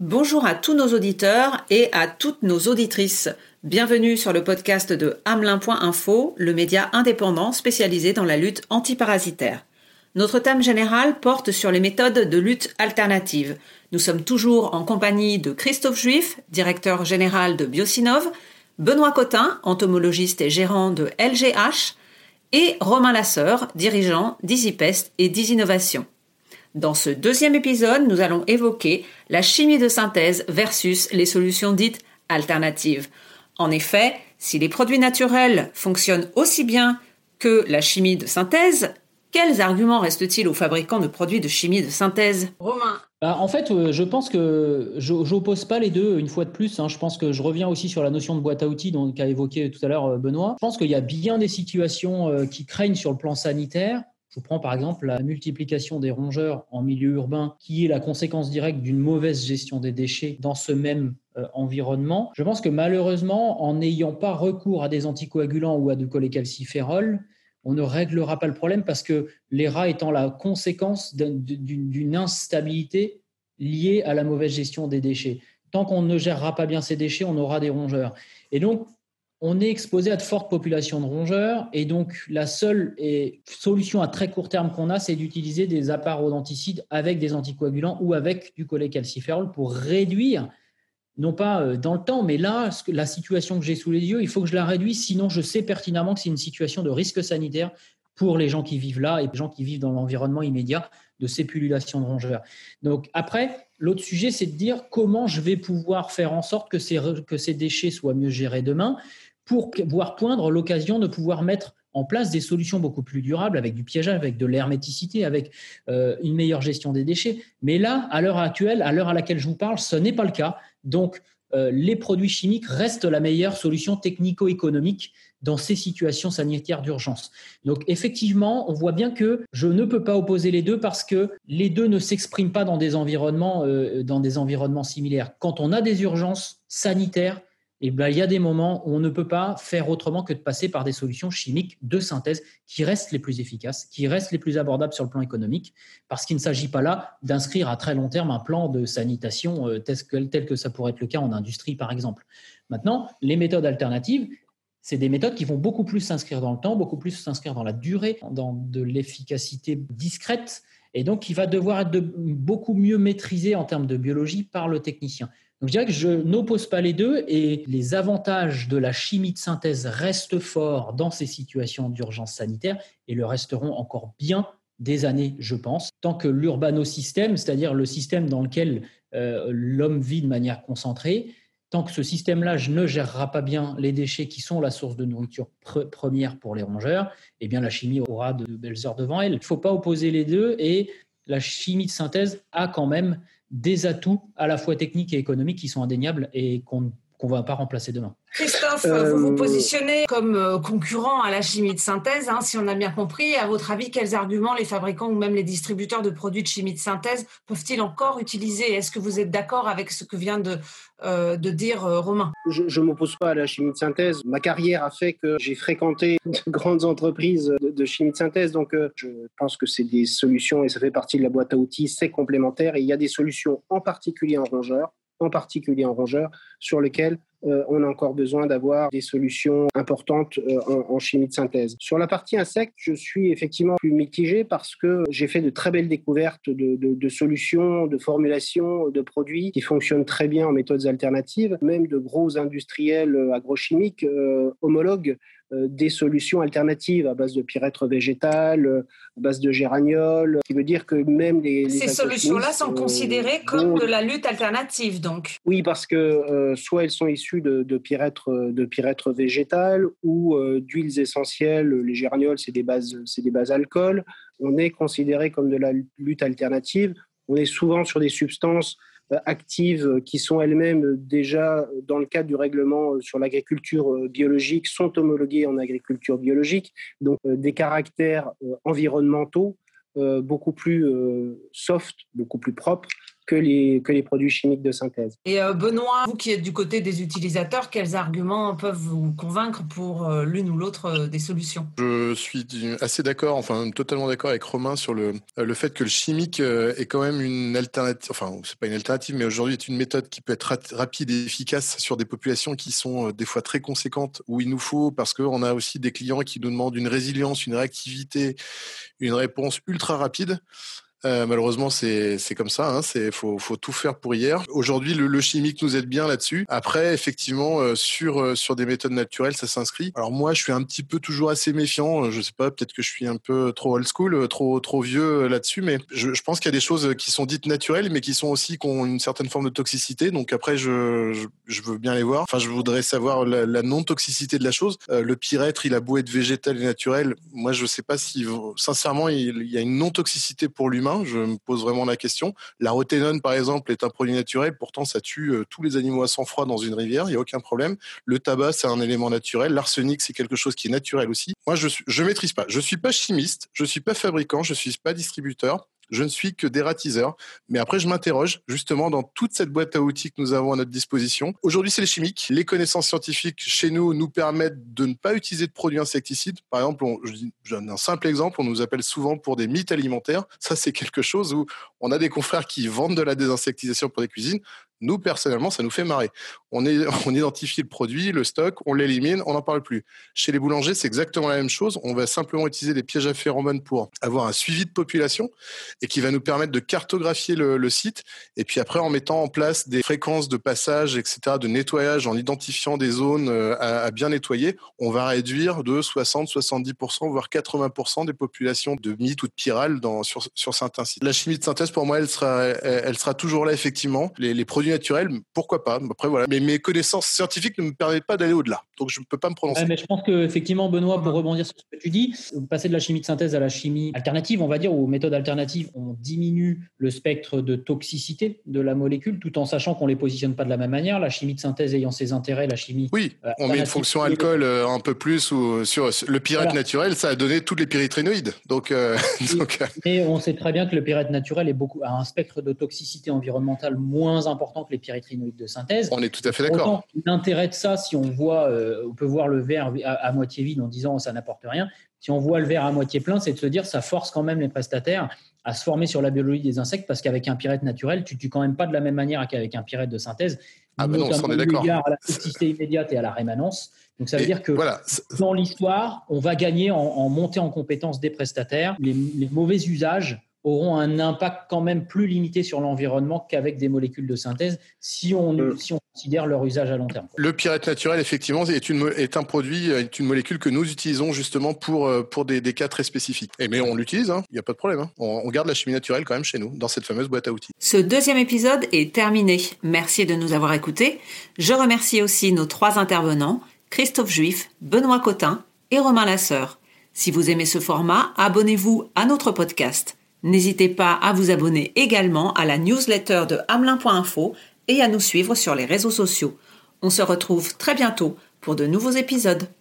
Bonjour à tous nos auditeurs et à toutes nos auditrices. Bienvenue sur le podcast de Hamelin.info, le média indépendant spécialisé dans la lutte antiparasitaire. Notre thème général porte sur les méthodes de lutte alternative. Nous sommes toujours en compagnie de Christophe Juif, directeur général de Biosinov, Benoît Cotin, entomologiste et gérant de LGH, et Romain Lasseur, dirigeant d'EasyPest et d'EasyNovation. Dans ce deuxième épisode, nous allons évoquer la chimie de synthèse versus les solutions dites alternatives. En effet, si les produits naturels fonctionnent aussi bien que la chimie de synthèse, quels arguments restent-ils aux fabricants de produits de chimie de synthèse? Romain bah, En fait, euh, je pense que je n'oppose pas les deux une fois de plus. Hein. Je pense que je reviens aussi sur la notion de boîte à outils qu'a évoqué tout à l'heure euh, Benoît. Je pense qu'il y a bien des situations euh, qui craignent sur le plan sanitaire je prends par exemple la multiplication des rongeurs en milieu urbain, qui est la conséquence directe d'une mauvaise gestion des déchets dans ce même euh, environnement. Je pense que malheureusement, en n'ayant pas recours à des anticoagulants ou à du cholécalciférol, on ne réglera pas le problème parce que les rats étant la conséquence d'une instabilité liée à la mauvaise gestion des déchets. Tant qu'on ne gérera pas bien ces déchets, on aura des rongeurs. Et donc, on est exposé à de fortes populations de rongeurs et donc la seule solution à très court terme qu'on a, c'est d'utiliser des apparodenticides avec des anticoagulants ou avec du cholécalciférol pour réduire, non pas euh, dans le temps, mais là, la situation que j'ai sous les yeux, il faut que je la réduise, sinon je sais pertinemment que c'est une situation de risque sanitaire pour les gens qui vivent là et les gens qui vivent dans l'environnement immédiat de ces pullulations de rongeurs. Donc après, l'autre sujet, c'est de dire comment je vais pouvoir faire en sorte que ces, que ces déchets soient mieux gérés demain pour voir poindre l'occasion de pouvoir mettre en place des solutions beaucoup plus durables avec du piégeage, avec de l'herméticité, avec euh, une meilleure gestion des déchets. Mais là, à l'heure actuelle, à l'heure à laquelle je vous parle, ce n'est pas le cas. Donc, euh, les produits chimiques restent la meilleure solution technico-économique dans ces situations sanitaires d'urgence. Donc effectivement, on voit bien que je ne peux pas opposer les deux parce que les deux ne s'expriment pas dans des environnements, euh, dans des environnements similaires. Quand on a des urgences sanitaires, et ben, il y a des moments où on ne peut pas faire autrement que de passer par des solutions chimiques de synthèse qui restent les plus efficaces, qui restent les plus abordables sur le plan économique, parce qu'il ne s'agit pas là d'inscrire à très long terme un plan de sanitation euh, tel que, ça pourrait être le cas en industrie, par exemple. Maintenant, les méthodes alternatives, c'est des méthodes qui vont beaucoup plus s'inscrire dans le temps, beaucoup plus s'inscrire dans la durée, dans de l'efficacité discrète, et donc qui va devoir être beaucoup mieux maîtrisé en termes de biologie par le technicien. Donc je que je n'oppose pas les deux et les avantages de la chimie de synthèse restent forts dans ces situations d'urgence sanitaire et le resteront encore bien des années, je pense, tant que l'urbanosystème, c'est-à-dire le système dans lequel euh, l'homme vit de manière concentrée, tant que ce système-là ne gérera pas bien les déchets qui sont la source de nourriture première pour les rongeurs, eh bien la chimie aura de belles heures devant elle. Il ne faut pas opposer les deux et la chimie de synthèse a quand même des atouts à la fois techniques et économiques qui sont indéniables et qu'on ne va pas remplacer demain. Christophe, vous vous euh, positionnez comme euh, concurrent à la chimie de synthèse, hein, si on a bien compris. À votre avis, quels arguments les fabricants ou même les distributeurs de produits de chimie de synthèse peuvent-ils encore utiliser? Est-ce que vous êtes d'accord avec ce que vient de, euh, de dire Romain? Je ne m'oppose pas à la chimie de synthèse. Ma carrière a fait que j'ai fréquenté de grandes entreprises de, chimie de synthèse, donc je pense que c'est des solutions et ça fait partie de la boîte à outils, c'est complémentaire et il y a des solutions en particulier en rongeur en particulier en rongeur, sur lesquels euh, on a encore besoin d'avoir des solutions importantes euh, en, chimie de synthèse. Sur la partie insectes, je suis effectivement plus mitigé parce que j'ai fait de très belles découvertes de, solutions, de formulations, de produits qui fonctionnent très bien en méthodes alternatives. Même de gros industriels euh, agrochimiques homologues euh, des solutions alternatives à base de pyrètre végétal, euh, à base de géraniol, qui veut dire que même les... Ces solutions-là sont euh, considérées comme de la lutte alternative, donc Oui, parce que soit elles sont issues de, de pyrètre, de végétal ou d'huiles essentielles. Les géraniol, c'est des bases, c'est des bases alcool. On est considéré comme de la lutte alternative. On est souvent sur des substances euh, actives qui sont elles-mêmes déjà dans le cadre du règlement sur l'agriculture euh, biologique sont homologuées en agriculture biologique, donc euh, des caractères environnementaux beaucoup plus soft, beaucoup plus propres que les, que les produits chimiques de synthèse. Et euh, Benoît, vous qui êtes du côté des utilisateurs, quels arguments peuvent vous convaincre pour euh, l'une ou l'autre euh, des solutions? Je suis assez d'accord, enfin totalement d'accord avec Romain sur le, le fait que le chimique est quand même une alternative, enfin c'est pas une alternative, mais aujourd'hui est une méthode qui peut être rapide et efficace sur des populations qui sont des fois très conséquentes, où il nous faut, parce qu'on a aussi des clients qui nous demandent une résilience, une réactivité, une réponse ultra rapide. Euh, malheureusement, c'est comme ça. Hein, c'est faut, faut tout faire pour hier. Aujourd'hui, le, le, chimique nous aide bien là-dessus. Après, effectivement, euh, sur euh, sur des méthodes naturelles, ça s'inscrit. Alors moi, je suis un petit peu toujours assez méfiant. Je sais pas, peut-être que je suis un peu trop old school, trop trop vieux là-dessus, mais je, je pense qu'il y a des choses qui sont dites naturelles, mais qui sont aussi qui ont une certaine forme de toxicité. Donc après, je je, veux bien les voir. Enfin, je voudrais savoir la, non toxicité de la chose. le pyrètre, il a beau être végétal et naturel, moi, je sais pas si sincèrement, il, il y a une non toxicité pour l'humain je me pose vraiment la question. La roténone, par exemple, est un produit naturel. Pourtant, ça tue euh, tous les animaux à sang froid dans une rivière. Il n'y a aucun problème. Le tabac, c'est un élément naturel. L'arsenic, c'est quelque chose qui est naturel aussi. Moi, je ne maîtrise pas. Je suis pas chimiste. Je suis pas fabricant. Je suis pas distributeur. Je ne suis que dératiseur. Mais après, je m'interroge justement dans toute cette boîte à outils que nous avons à notre disposition. Aujourd'hui, c'est les chimiques. Les connaissances scientifiques chez nous nous permettent de ne pas utiliser de produits insecticides. Par exemple, on, je donne un simple exemple, on nous appelle souvent pour des mythes alimentaires. Ça, c'est quelque chose où on a des confrères qui vendent de la désinsectisation pour des cuisines. Nous, personnellement, ça nous fait marrer. On, est, on identifie le produit, le stock, on l'élimine, on n'en parle plus. Chez les boulangers, c'est exactement la même chose. On va simplement utiliser des pièges à phéromones pour avoir un suivi de population et qui va nous permettre de cartographier le, site. Et puis après, en mettant en place des fréquences de passage, etc., de nettoyage, en identifiant des zones euh, à, bien nettoyer, on va réduire de 60, 70%, voire 80% des populations de mythes ou de pyrales dans, sur, sur certains sites. La chimie de synthèse, pour moi, elle sera, elle, sera toujours là, effectivement. Les, les produits naturel, pourquoi pas Après voilà, mais mes connaissances scientifiques ne me permettent pas d'aller au-delà, donc je ne peux pas me prononcer. mais je pense que effectivement, Benoît, pour rebondir sur ce que tu dis, passer de la chimie de synthèse à la chimie alternative, on va dire, aux méthodes alternatives, on diminue le spectre de toxicité de la molécule, tout en sachant qu'on les positionne pas de la même manière. La chimie de synthèse ayant ses intérêts, la chimie. Oui, euh, on met une fonction alcool euh, un peu plus ou sur le pyrète naturel, ça a donné tous les pyrétrénoïdes. Donc, euh, mais on sait très bien que le pyrète naturel est beaucoup a un spectre de toxicité environnementale moins important que les pyrétrinoïdes de synthèse. On est tout à fait d'accord. L'intérêt de ça, si on voit, euh, on peut voir le verre à, moitié vide en disant ça n'apporte rien. Si on voit le verre à moitié plein, c'est de se dire ça force quand même les prestataires à se former sur la biologie des insectes parce qu'avec un pyrète naturel, tu tues quand même pas de la même manière qu'avec un pyrète de synthèse. Ah ben non, on est d'accord. À la toxicité immédiate et à la rémanence. Donc ça veut dire que dans l'histoire, on va gagner en, montée en compétence des prestataires. les mauvais usages auront un impact quand même plus limité sur l'environnement qu'avec des molécules de synthèse si on, euh. si on considère leur usage à long terme. Le pyrète naturel, effectivement, est, une, est un produit, est une molécule que nous utilisons justement pour, euh, pour des, des cas très spécifiques. Et mais on l'utilise, hein. il n'y a pas de problème. Hein. On, on, garde la chimie naturelle quand même chez nous, dans cette fameuse boîte à outils. Ce deuxième épisode est terminé. Merci de nous avoir écoutés. Je remercie aussi nos trois intervenants, Christophe Juif, Benoît Cotin et Romain Lasseur. Si vous aimez ce format, abonnez-vous à notre podcast. N'hésitez pas à vous abonner également à la newsletter de hamelin.info et à nous suivre sur les réseaux sociaux. On se retrouve très bientôt pour de nouveaux épisodes.